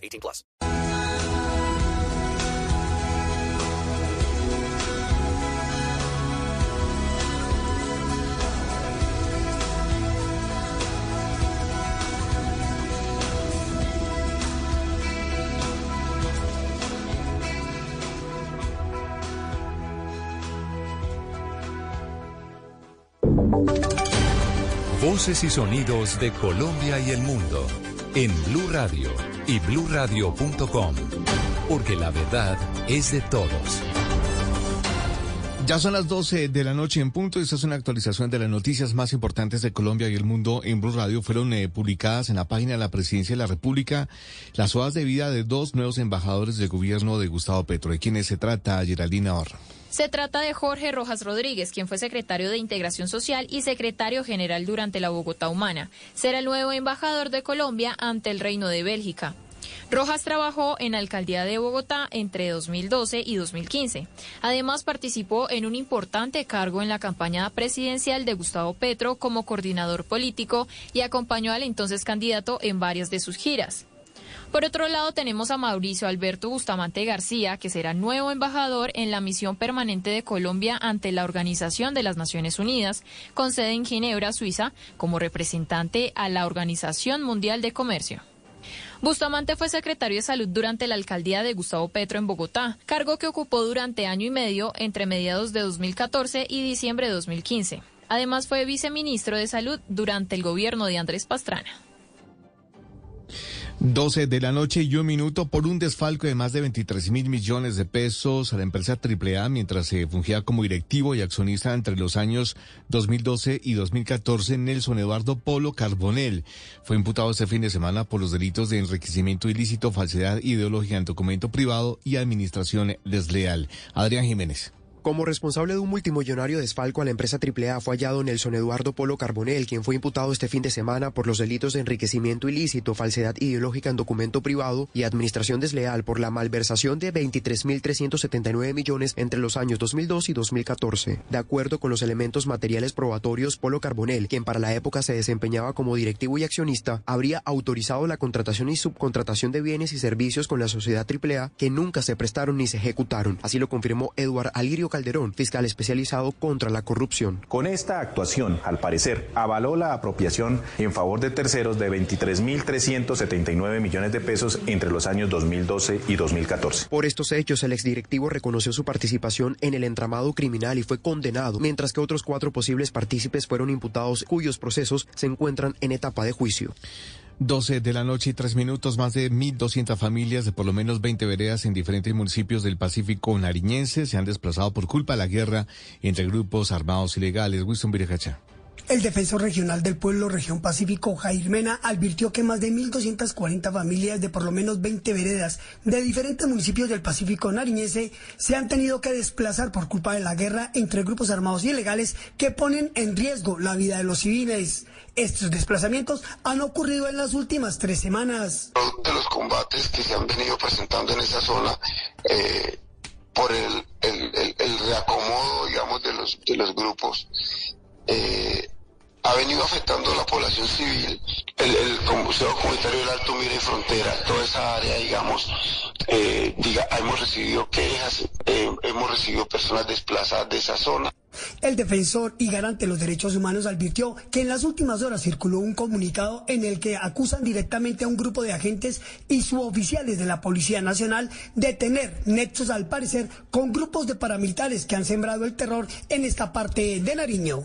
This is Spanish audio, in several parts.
18 plus. Voces y sonidos de Colombia y el mundo en Blue Radio y bluradio.com, porque la verdad es de todos. Ya son las 12 de la noche en punto y esta es una actualización de las noticias más importantes de Colombia y el mundo en Blue Radio. Fueron eh, publicadas en la página de la Presidencia de la República las hojas de vida de dos nuevos embajadores del gobierno de Gustavo Petro. ¿De quiénes se trata, Geraldina Orra? Se trata de Jorge Rojas Rodríguez, quien fue secretario de Integración Social y secretario general durante la Bogotá Humana. Será el nuevo embajador de Colombia ante el Reino de Bélgica. Rojas trabajó en la alcaldía de Bogotá entre 2012 y 2015. Además, participó en un importante cargo en la campaña presidencial de Gustavo Petro como coordinador político y acompañó al entonces candidato en varias de sus giras. Por otro lado, tenemos a Mauricio Alberto Bustamante García, que será nuevo embajador en la misión permanente de Colombia ante la Organización de las Naciones Unidas, con sede en Ginebra, Suiza, como representante a la Organización Mundial de Comercio. Bustamante fue secretario de Salud durante la alcaldía de Gustavo Petro en Bogotá, cargo que ocupó durante año y medio entre mediados de 2014 y diciembre de 2015. Además fue viceministro de Salud durante el gobierno de Andrés Pastrana. 12 de la noche y un minuto por un desfalco de más de 23 mil millones de pesos a la empresa AAA mientras se fungía como directivo y accionista entre los años 2012 y 2014 Nelson Eduardo Polo Carbonel. Fue imputado este fin de semana por los delitos de enriquecimiento ilícito, falsedad ideológica en documento privado y administración desleal. Adrián Jiménez. Como responsable de un multimillonario desfalco a la empresa AAA fue hallado Nelson Eduardo Polo Carbonel, quien fue imputado este fin de semana por los delitos de enriquecimiento ilícito, falsedad ideológica en documento privado y administración desleal por la malversación de 23.379 millones entre los años 2002 y 2014. De acuerdo con los elementos materiales probatorios, Polo Carbonel, quien para la época se desempeñaba como directivo y accionista, habría autorizado la contratación y subcontratación de bienes y servicios con la sociedad AAA que nunca se prestaron ni se ejecutaron. Así lo confirmó Eduard Alirio Calderón, fiscal especializado contra la corrupción. Con esta actuación, al parecer, avaló la apropiación en favor de terceros de 23.379 millones de pesos entre los años 2012 y 2014. Por estos hechos, el exdirectivo reconoció su participación en el entramado criminal y fue condenado, mientras que otros cuatro posibles partícipes fueron imputados cuyos procesos se encuentran en etapa de juicio. 12 de la noche y tres minutos, más de 1.200 familias de por lo menos 20 veredas en diferentes municipios del Pacífico nariñense se han desplazado por culpa de la guerra entre grupos armados ilegales. Wilson Virejacha. El defensor regional del pueblo región Pacífico, Jair Mena, advirtió que más de 1.240 familias de por lo menos 20 veredas de diferentes municipios del Pacífico nariñense se han tenido que desplazar por culpa de la guerra entre grupos armados ilegales que ponen en riesgo la vida de los civiles. Estos desplazamientos han ocurrido en las últimas tres semanas. De los combates que se han venido presentando en esa zona eh, por el, el, el, el, reacomodo, digamos, de los, de los grupos. Eh, ha venido afectando a la población civil, el, el Museo Comunitario del Alto Mira y Frontera, toda esa área, digamos, eh, diga, hemos recibido quejas, eh, hemos recibido personas desplazadas de esa zona. El defensor y garante de los derechos humanos advirtió que en las últimas horas circuló un comunicado en el que acusan directamente a un grupo de agentes y suboficiales de la Policía Nacional de tener nexos al parecer con grupos de paramilitares que han sembrado el terror en esta parte de Nariño.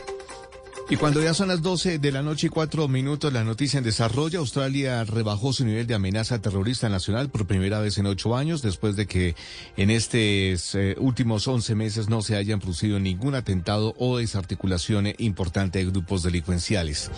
Y cuando ya son las 12 de la noche y cuatro minutos, la noticia en desarrollo, Australia rebajó su nivel de amenaza terrorista nacional por primera vez en ocho años, después de que en estos eh, últimos 11 meses no se hayan producido ningún atentado o desarticulación importante de grupos delincuenciales.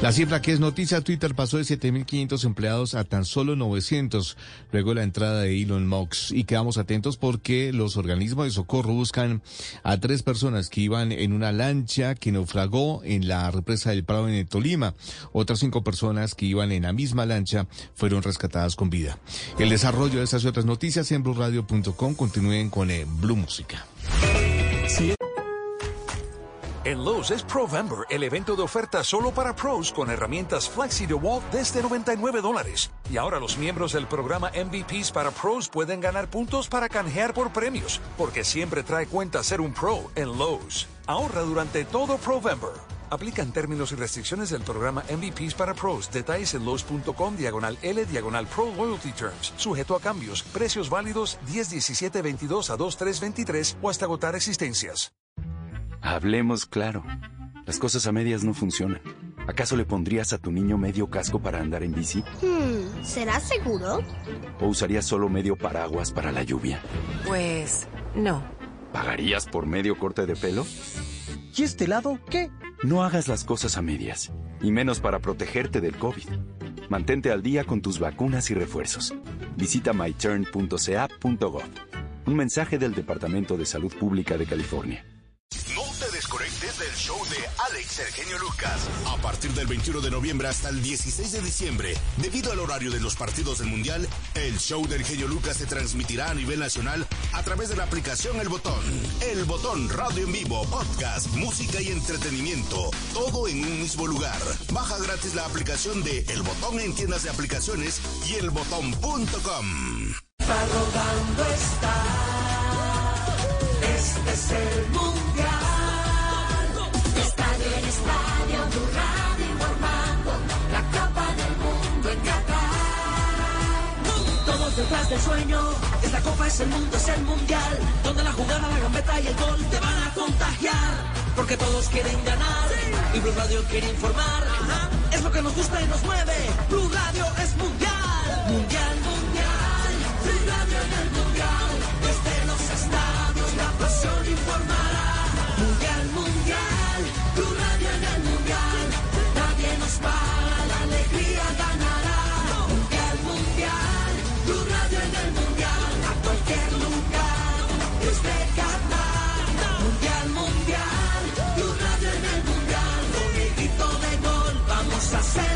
La cifra que es noticia, Twitter pasó de 7.500 empleados a tan solo 900 luego de la entrada de Elon Musk. Y quedamos atentos porque los organismos de socorro buscan a tres personas que iban en una lancha que naufragó en en la represa del Prado en Tolima. Otras cinco personas que iban en la misma lancha fueron rescatadas con vida. El desarrollo de estas y otras noticias en blueradio.com. Continúen con eh, Blue Música. En Lowe's es Provember, el evento de oferta solo para pros con herramientas Flexi DeWalt desde 99 dólares. Y ahora los miembros del programa MVPs para pros pueden ganar puntos para canjear por premios, porque siempre trae cuenta ser un pro en Lowe's. Ahorra durante todo Provember. Aplican términos y restricciones del programa MVPs para pros. Detalles en los.com diagonal L diagonal Pro Loyalty Terms. Sujeto a cambios. Precios válidos 10, 17, 22 a 2, 3, 23 o hasta agotar existencias. Hablemos claro. Las cosas a medias no funcionan. ¿Acaso le pondrías a tu niño medio casco para andar en bici? Hmm, ¿Será seguro? ¿O usarías solo medio paraguas para la lluvia? Pues no. ¿Pagarías por medio corte de pelo? ¿Y este lado qué? No hagas las cosas a medias, y menos para protegerte del COVID. Mantente al día con tus vacunas y refuerzos. Visita myturn.ca.gov. Un mensaje del Departamento de Salud Pública de California. Lucas. A partir del 21 de noviembre hasta el 16 de diciembre, debido al horario de los partidos del Mundial, el show del Genio Lucas se transmitirá a nivel nacional a través de la aplicación El Botón. El Botón Radio en vivo, podcast, música y entretenimiento, todo en un mismo lugar. Baja gratis la aplicación de El Botón en tiendas de aplicaciones y elbotón.com. Este es el mundial. Del sueño. Esta copa es el mundo, es el mundial. Donde la jugada, la gambeta y el gol te van a contagiar. Porque todos quieren ganar. Y Blue Radio quiere informar. Es lo que nos gusta y nos mueve. Blue Radio es mundial. Mundial, mundial. Blue Radio en el mundial. hacer.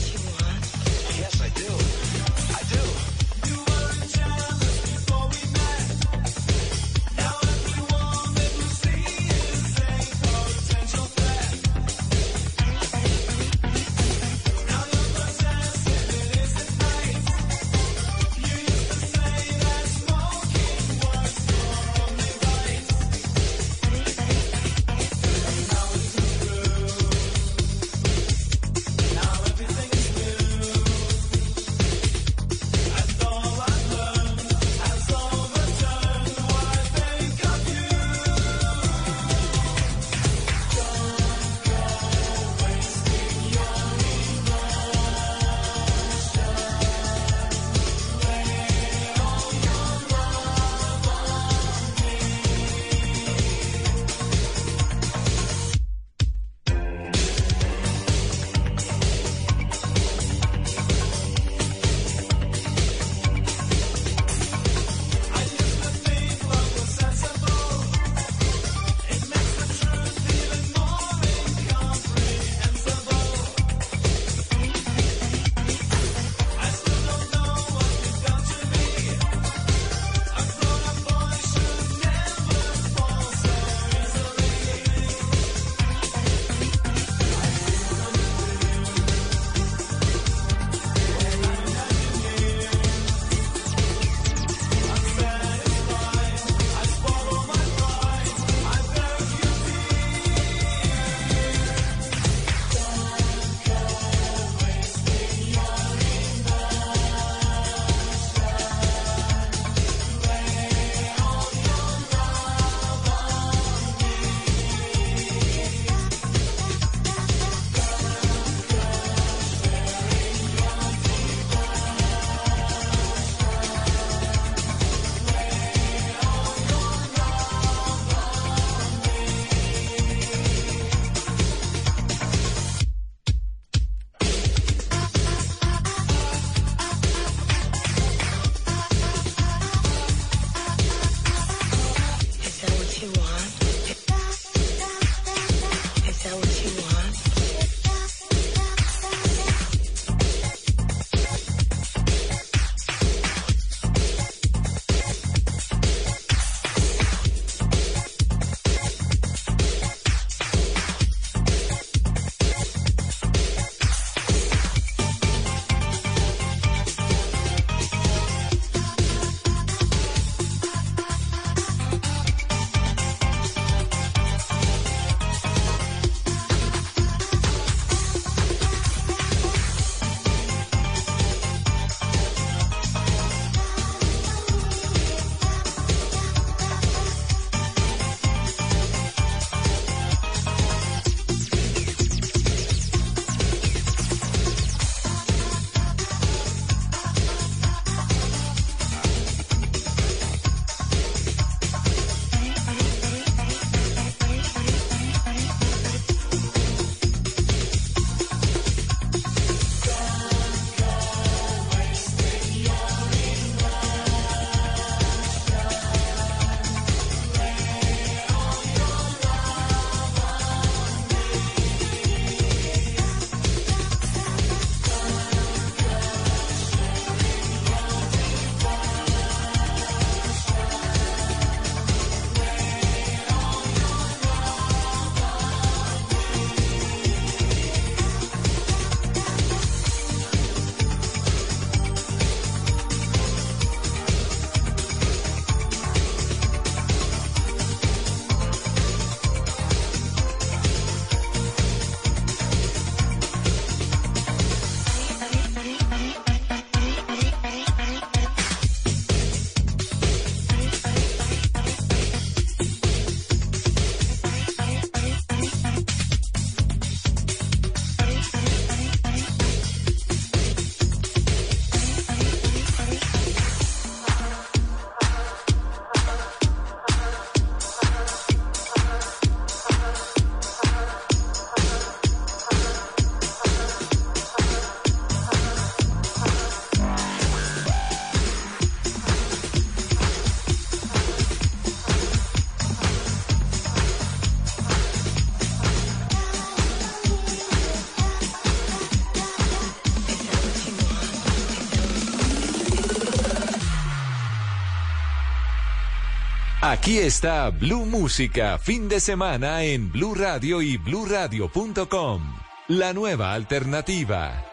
Aquí está Blue Música, fin de semana en Blue Radio y bluradio.com. La nueva alternativa.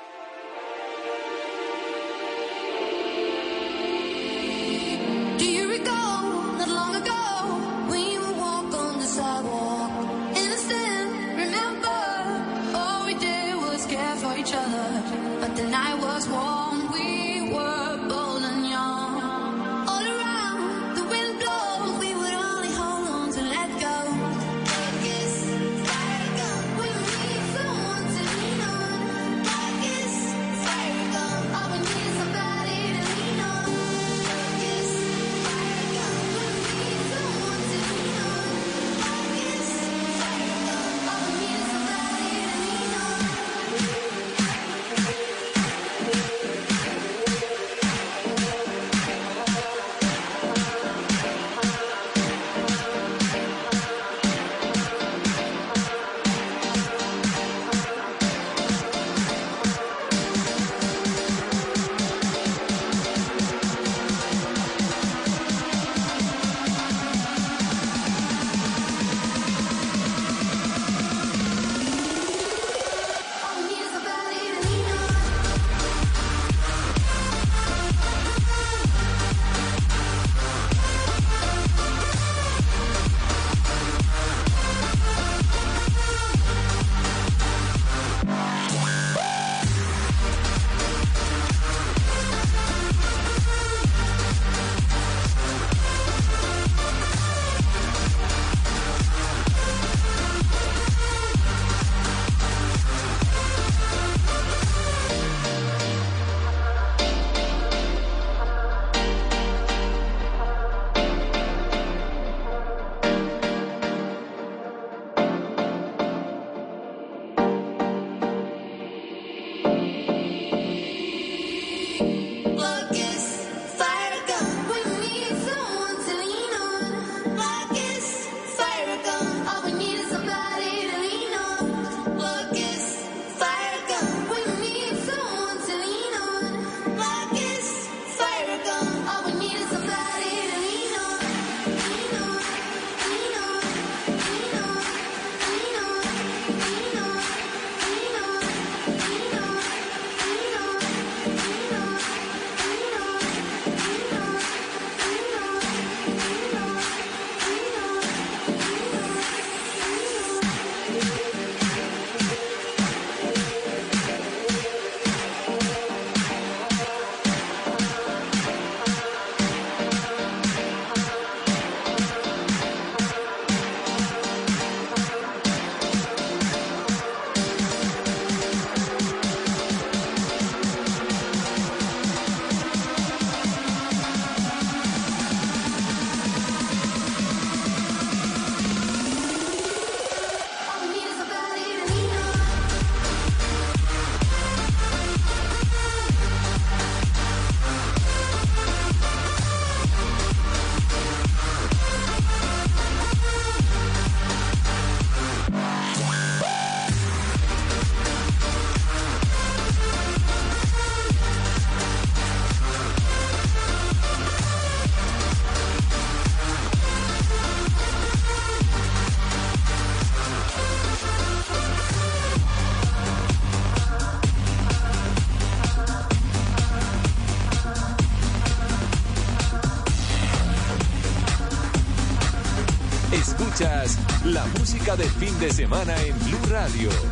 música fin de semana en Blue Radio.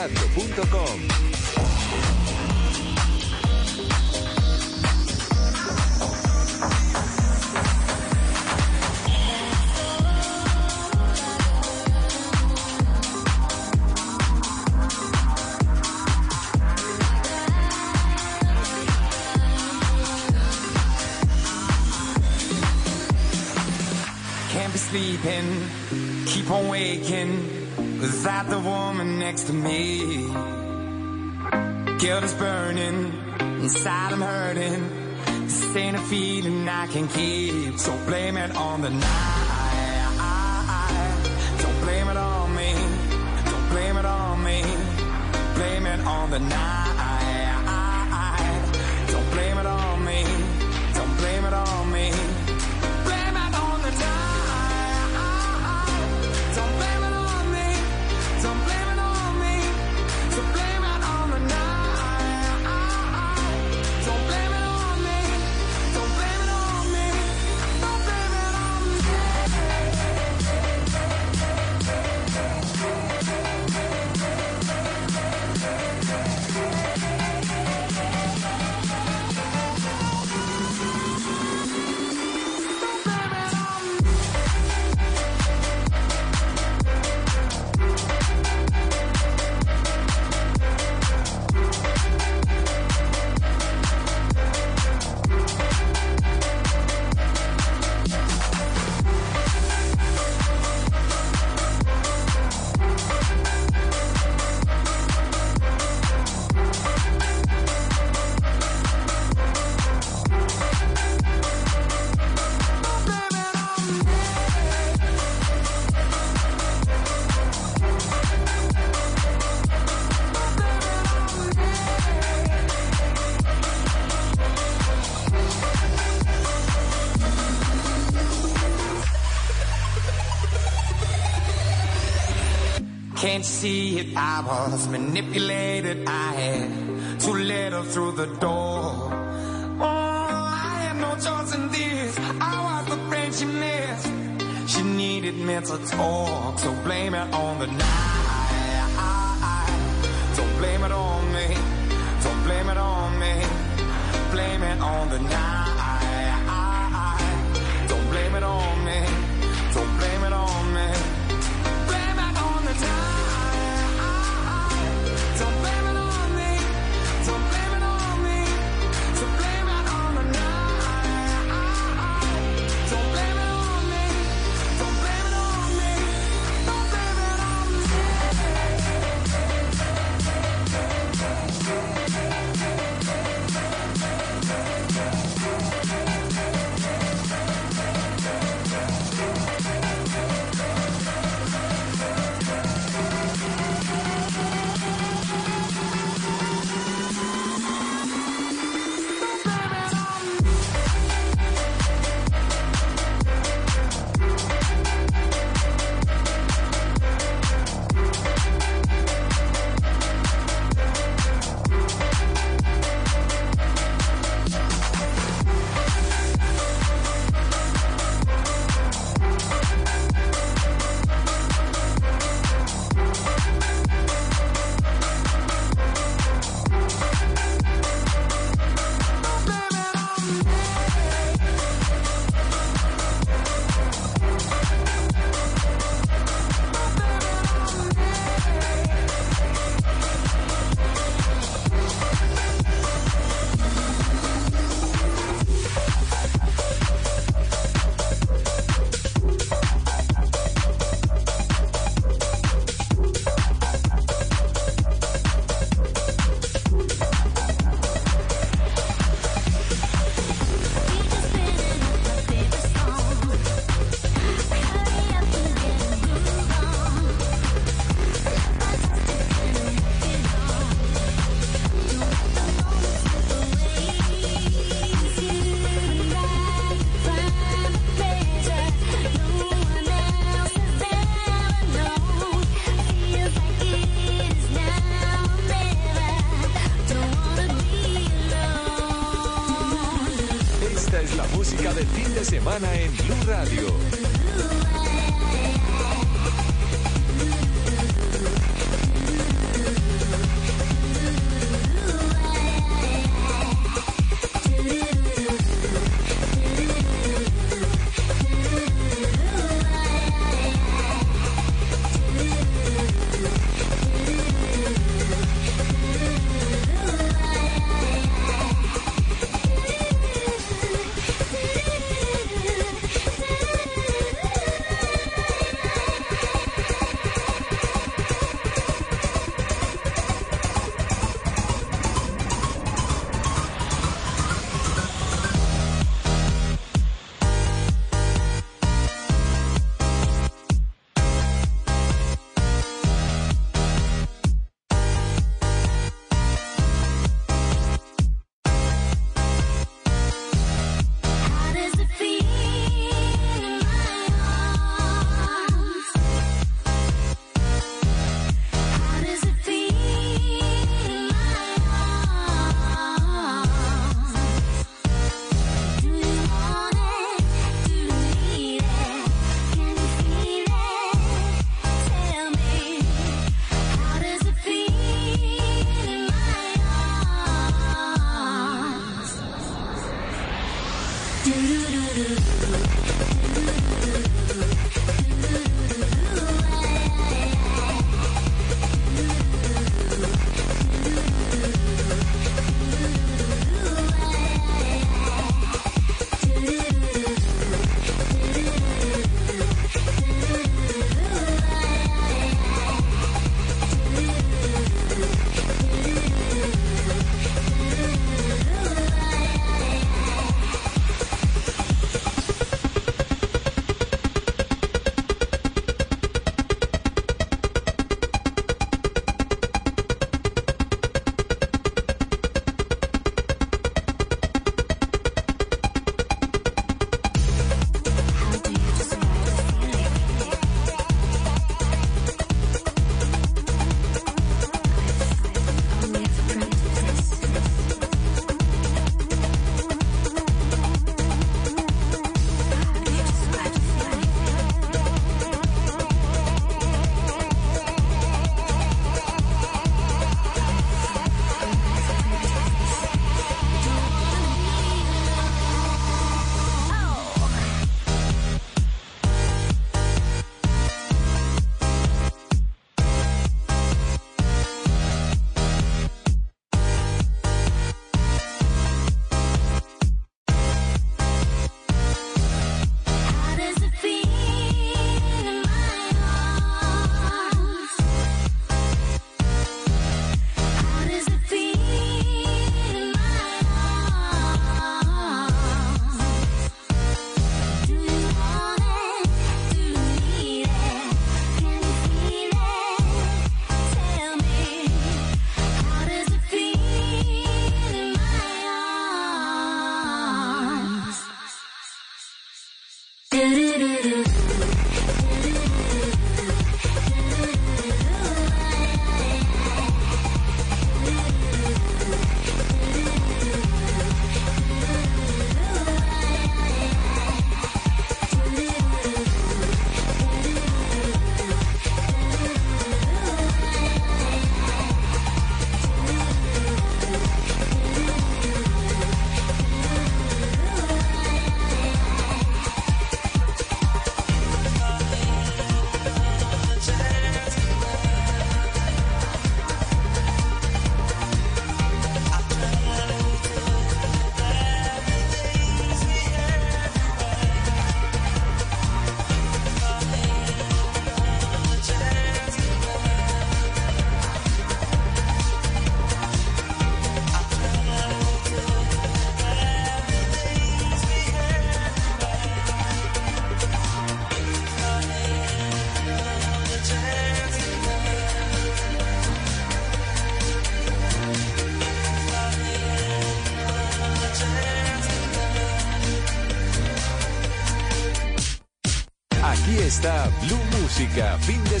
radio.com. I can keep. So blame it on the night. was manipulated. I had to let her through the door. Oh, I had no choice in this. I was the friend she missed. She needed mental talk, so blame it on.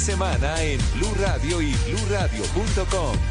Semana en Blue Radio y BlueRadio.com.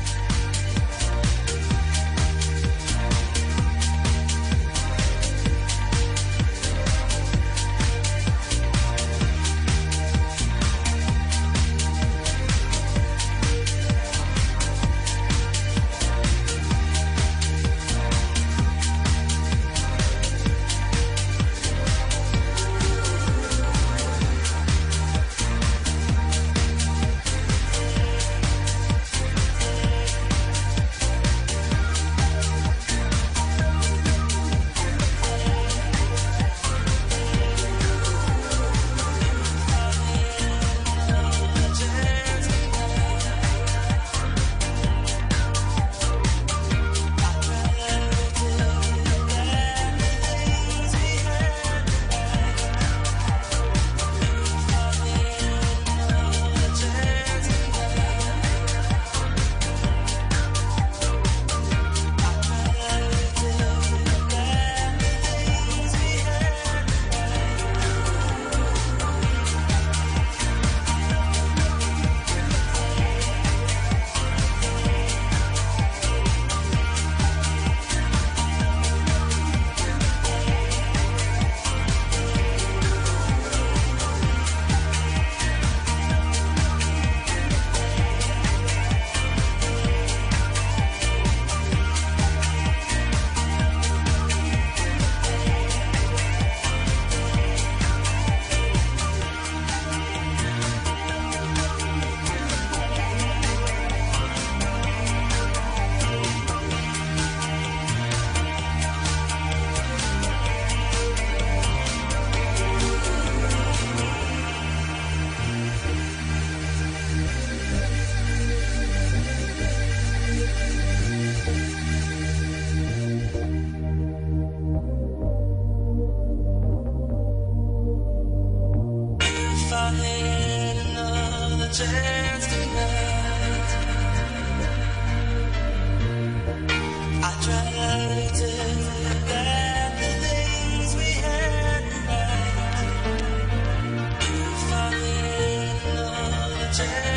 change.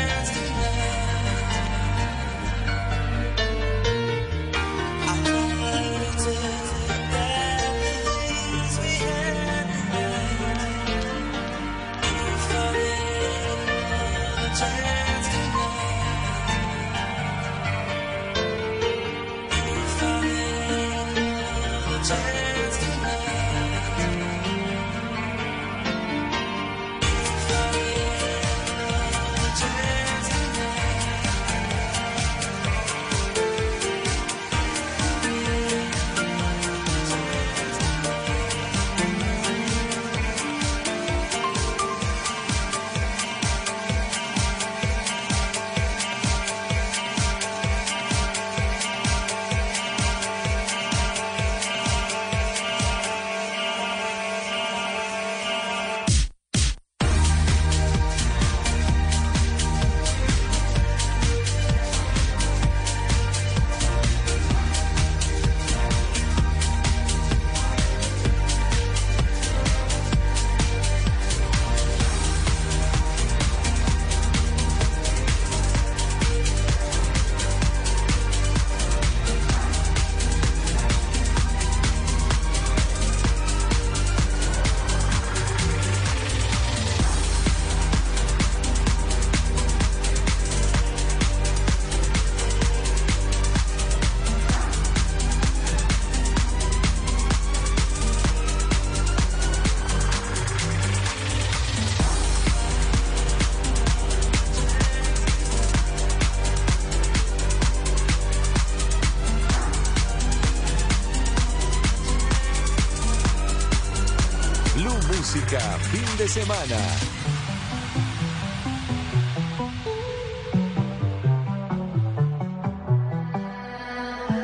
Semana.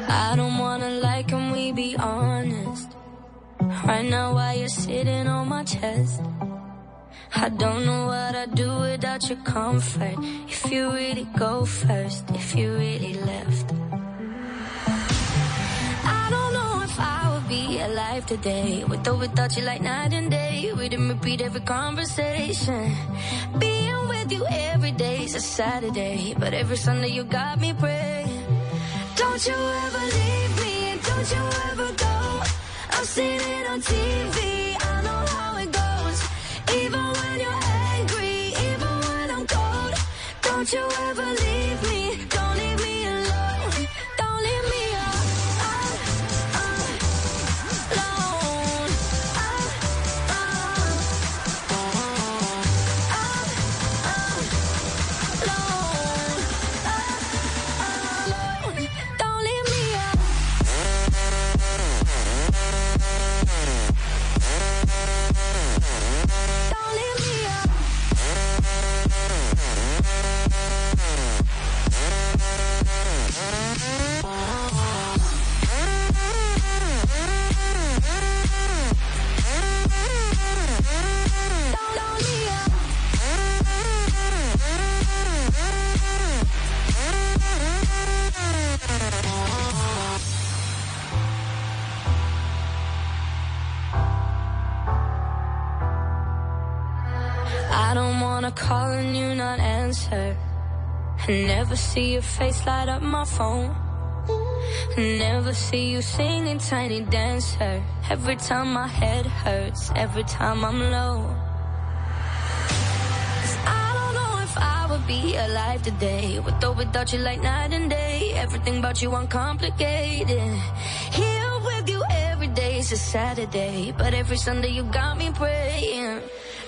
I don't wanna lie, can we be honest? Right now, while you're sitting on my chest, I don't know what I'd do without your comfort. If you really go first, if you really left. Alive today with or without you, like night and day. We didn't repeat every conversation. Being with you every day's a Saturday, but every Sunday you got me praying. Don't you ever leave me, and don't you ever go. I've seen it on TV, I know how it goes. Even when you're angry, even when I'm cold. Don't you ever leave answer. Never see your face light up my phone. I Never see you singing tiny dancer. Every time my head hurts, every time I'm low. I don't know if I would be alive today. With or without you like night and day. Everything about you uncomplicated. Here with you every day is a Saturday. But every Sunday you got me praying.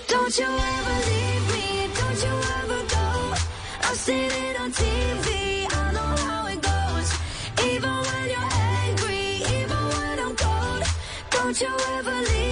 Don't you ever leave me, don't you ever Don't you ever leave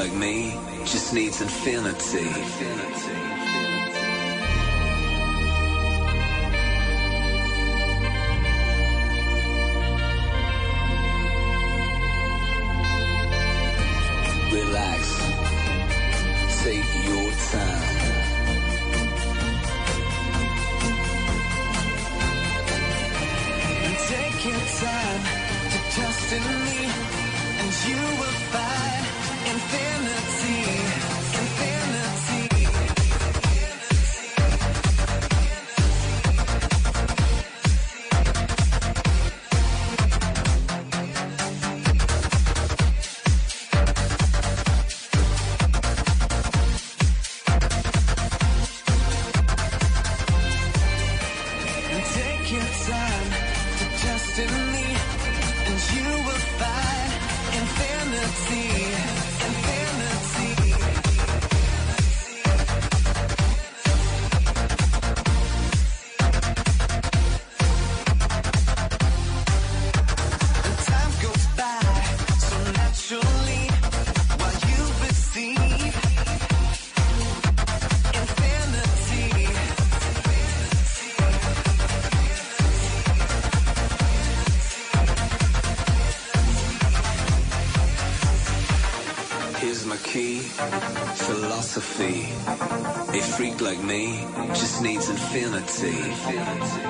like me just needs infinity. infinity. infinity. infinity.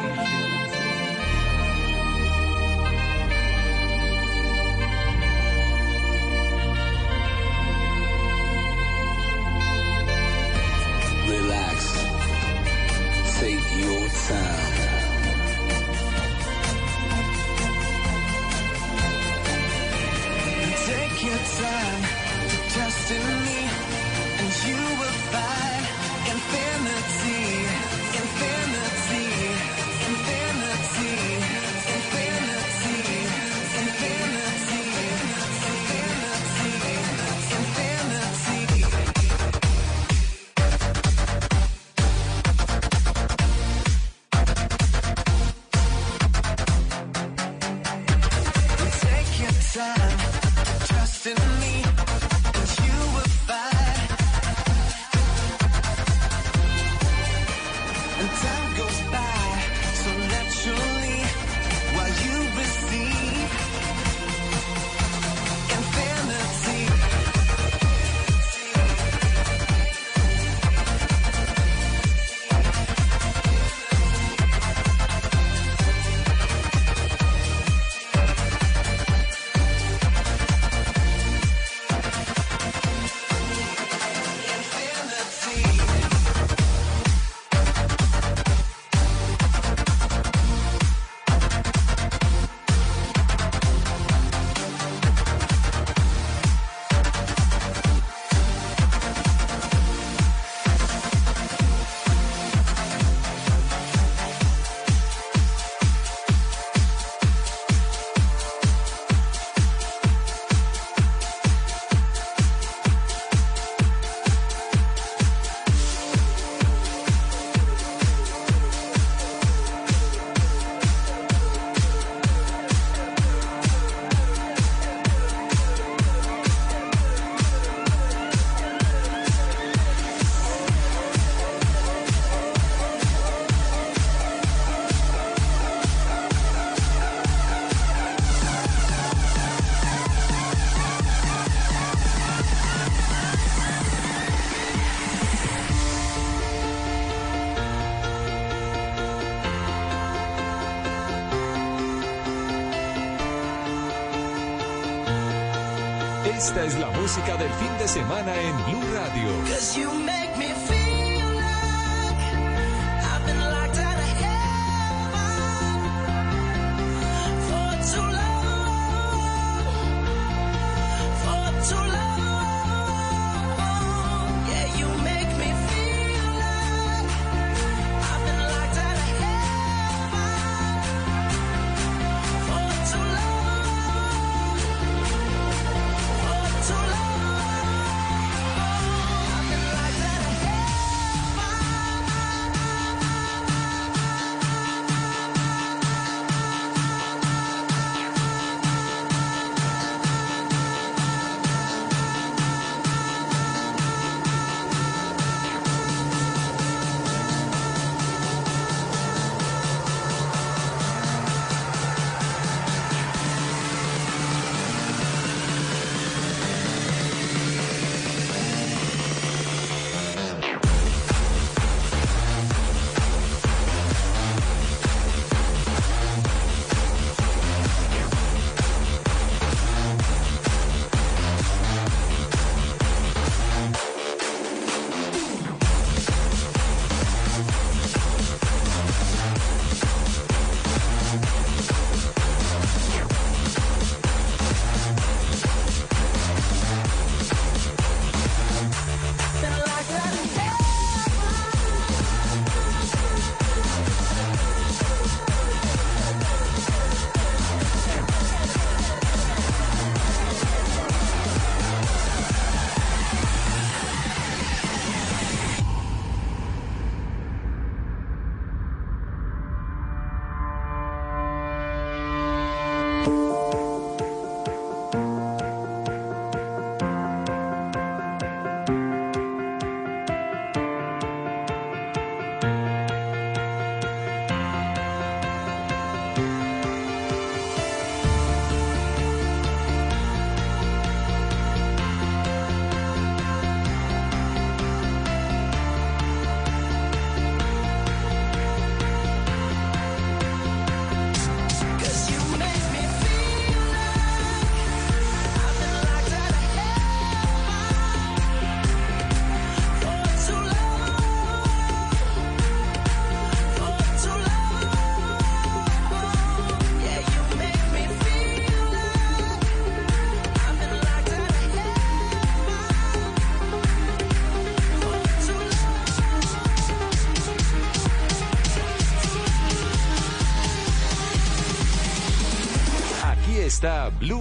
música del fin de semana en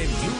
and You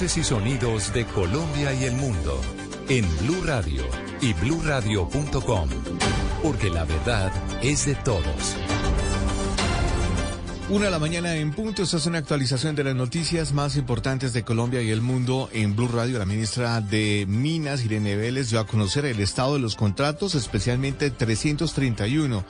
Y sonidos de Colombia y el mundo en Blue Radio y bluradio.com, porque la verdad es de todos. Una de la mañana en punto, esta es una actualización de las noticias más importantes de Colombia y el mundo en Blue Radio. La ministra de Minas, Irene Vélez, dio a conocer el estado de los contratos, especialmente 331,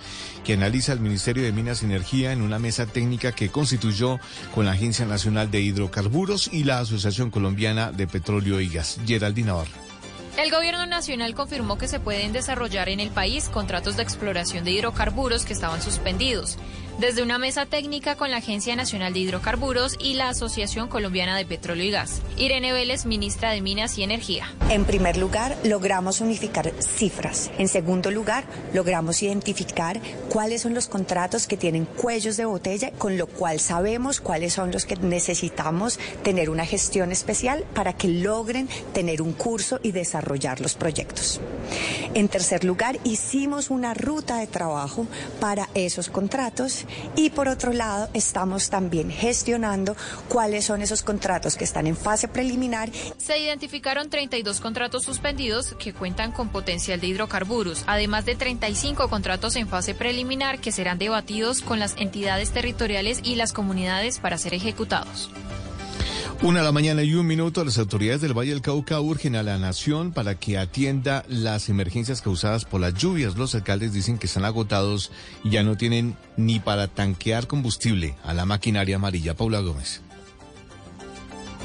que analiza el Ministerio de Minas y Energía en una mesa técnica que constituyó con la Agencia Nacional de Hidrocarburos y la Asociación Colombiana de Petróleo y Gas. Geraldine Navarro. El gobierno nacional confirmó que se pueden desarrollar en el país contratos de exploración de hidrocarburos que estaban suspendidos desde una mesa técnica con la Agencia Nacional de Hidrocarburos y la Asociación Colombiana de Petróleo y Gas. Irene Vélez, ministra de Minas y Energía. En primer lugar, logramos unificar cifras. En segundo lugar, logramos identificar cuáles son los contratos que tienen cuellos de botella, con lo cual sabemos cuáles son los que necesitamos tener una gestión especial para que logren tener un curso y los proyectos. En tercer lugar, hicimos una ruta de trabajo para esos contratos y por otro lado, estamos también gestionando cuáles son esos contratos que están en fase preliminar. Se identificaron 32 contratos suspendidos que cuentan con potencial de hidrocarburos, además de 35 contratos en fase preliminar que serán debatidos con las entidades territoriales y las comunidades para ser ejecutados. Una a la mañana y un minuto, las autoridades del Valle del Cauca urgen a la nación para que atienda las emergencias causadas por las lluvias. Los alcaldes dicen que están agotados y ya no tienen ni para tanquear combustible a la maquinaria amarilla. Paula Gómez.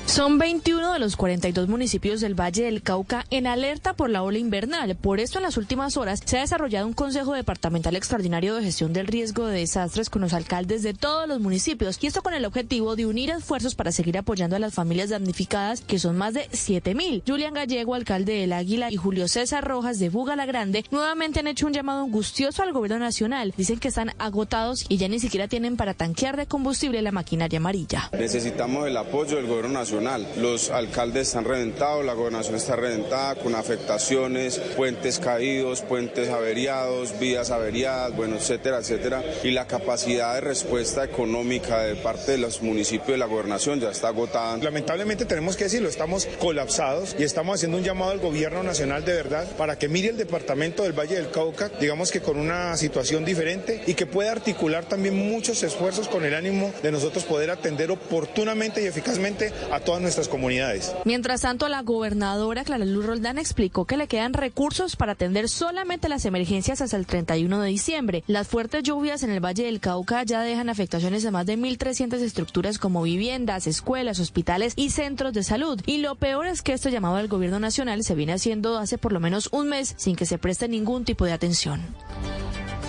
Son 21 de los 42 municipios del Valle del Cauca en alerta por la ola invernal. Por esto, en las últimas horas se ha desarrollado un Consejo Departamental Extraordinario de Gestión del Riesgo de Desastres con los alcaldes de todos los municipios y esto con el objetivo de unir esfuerzos para seguir apoyando a las familias damnificadas, que son más de 7 mil. Julián Gallego, alcalde del Águila, y Julio César Rojas de Buga la Grande nuevamente han hecho un llamado angustioso al gobierno nacional. Dicen que están agotados y ya ni siquiera tienen para tanquear de combustible la maquinaria amarilla. Necesitamos el apoyo del gobierno nacional los alcaldes están reventados, la gobernación está reventada con afectaciones, puentes caídos, puentes averiados, vías averiadas, bueno, etcétera, etcétera. Y la capacidad de respuesta económica de parte de los municipios de la gobernación ya está agotada. Lamentablemente tenemos que decirlo, estamos colapsados y estamos haciendo un llamado al gobierno nacional de verdad para que mire el departamento del Valle del Cauca, digamos que con una situación diferente y que pueda articular también muchos esfuerzos con el ánimo de nosotros poder atender oportunamente y eficazmente a todas nuestras comunidades. Mientras tanto, la gobernadora Clara Luz Roldán explicó que le quedan recursos para atender solamente las emergencias hasta el 31 de diciembre. Las fuertes lluvias en el Valle del Cauca ya dejan afectaciones de más de 1.300 estructuras como viviendas, escuelas, hospitales y centros de salud. Y lo peor es que esto llamado al gobierno nacional se viene haciendo hace por lo menos un mes sin que se preste ningún tipo de atención.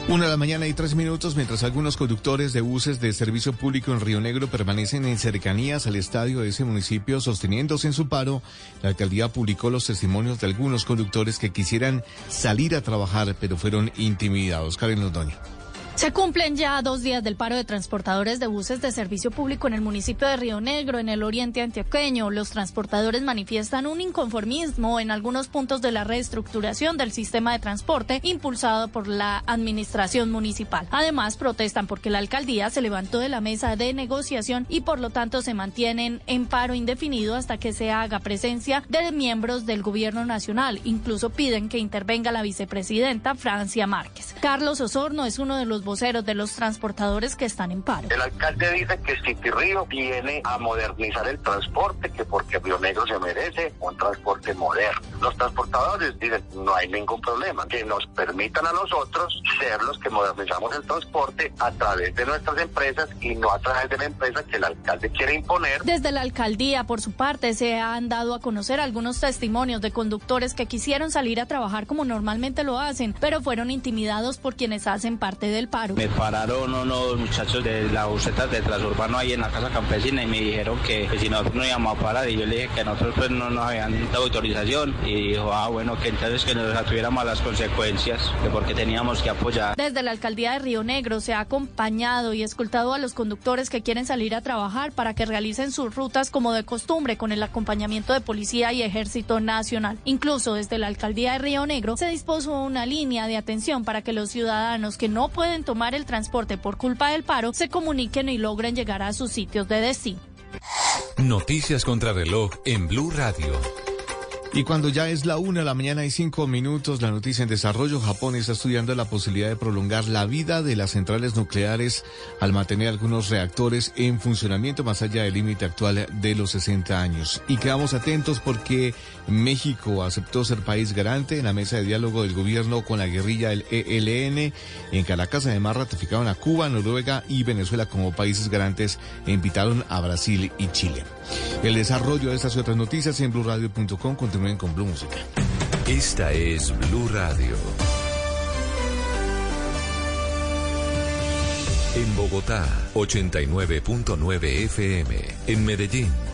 Una de la mañana y tres minutos, mientras algunos conductores de buses de servicio público en Río Negro permanecen en cercanías al estadio de ese municipio sosteniéndose en su paro, la alcaldía publicó los testimonios de algunos conductores que quisieran salir a trabajar, pero fueron intimidados. Karen Londoño. Se cumplen ya dos días del paro de transportadores de buses de servicio público en el municipio de Río Negro, en el oriente antioqueño. Los transportadores manifiestan un inconformismo en algunos puntos de la reestructuración del sistema de transporte impulsado por la administración municipal. Además, protestan porque la alcaldía se levantó de la mesa de negociación y por lo tanto se mantienen en paro indefinido hasta que se haga presencia de miembros del gobierno nacional. Incluso piden que intervenga la vicepresidenta Francia Márquez. Carlos Osorno es uno de los voceros de los transportadores que están en paro. El alcalde dice que City Río viene a modernizar el transporte, que porque Río Negro se merece un transporte moderno. Los transportadores dicen no hay ningún problema, que nos permitan a nosotros ser los que modernizamos el transporte a través de nuestras empresas y no a través de la empresa que el alcalde quiere imponer. Desde la alcaldía, por su parte, se han dado a conocer algunos testimonios de conductores que quisieron salir a trabajar como normalmente lo hacen, pero fueron intimidados por quienes hacen parte del me pararon unos muchachos de la buseta de Transurbano ahí en la casa campesina y me dijeron que, si nosotros no íbamos a parar y yo le dije que nosotros pues no nos habían dado autorización y dijo, ah bueno, que entonces que nos atuviéramos las consecuencias de porque teníamos que apoyar. Desde la alcaldía de Río Negro se ha acompañado y escoltado a los conductores que quieren salir a trabajar para que realicen sus rutas como de costumbre con el acompañamiento de policía y ejército nacional. Incluso desde la alcaldía de Río Negro se dispuso una línea de atención para que los ciudadanos que no pueden tomar el transporte por culpa del paro se comuniquen y logren llegar a sus sitios de destino. Noticias contra reloj en Blue Radio. Y cuando ya es la una de la mañana y cinco minutos, la noticia en desarrollo, Japón está estudiando la posibilidad de prolongar la vida de las centrales nucleares al mantener algunos reactores en funcionamiento más allá del límite actual de los 60 años. Y quedamos atentos porque México aceptó ser país garante en la mesa de diálogo del gobierno con la guerrilla del ELN. En Caracas además ratificaron a Cuba, Noruega y Venezuela como países garantes e invitaron a Brasil y Chile. El desarrollo de estas y otras noticias en blurradio.com con Blue Música. Esta es Blue Radio. En Bogotá, 89.9 FM. En Medellín.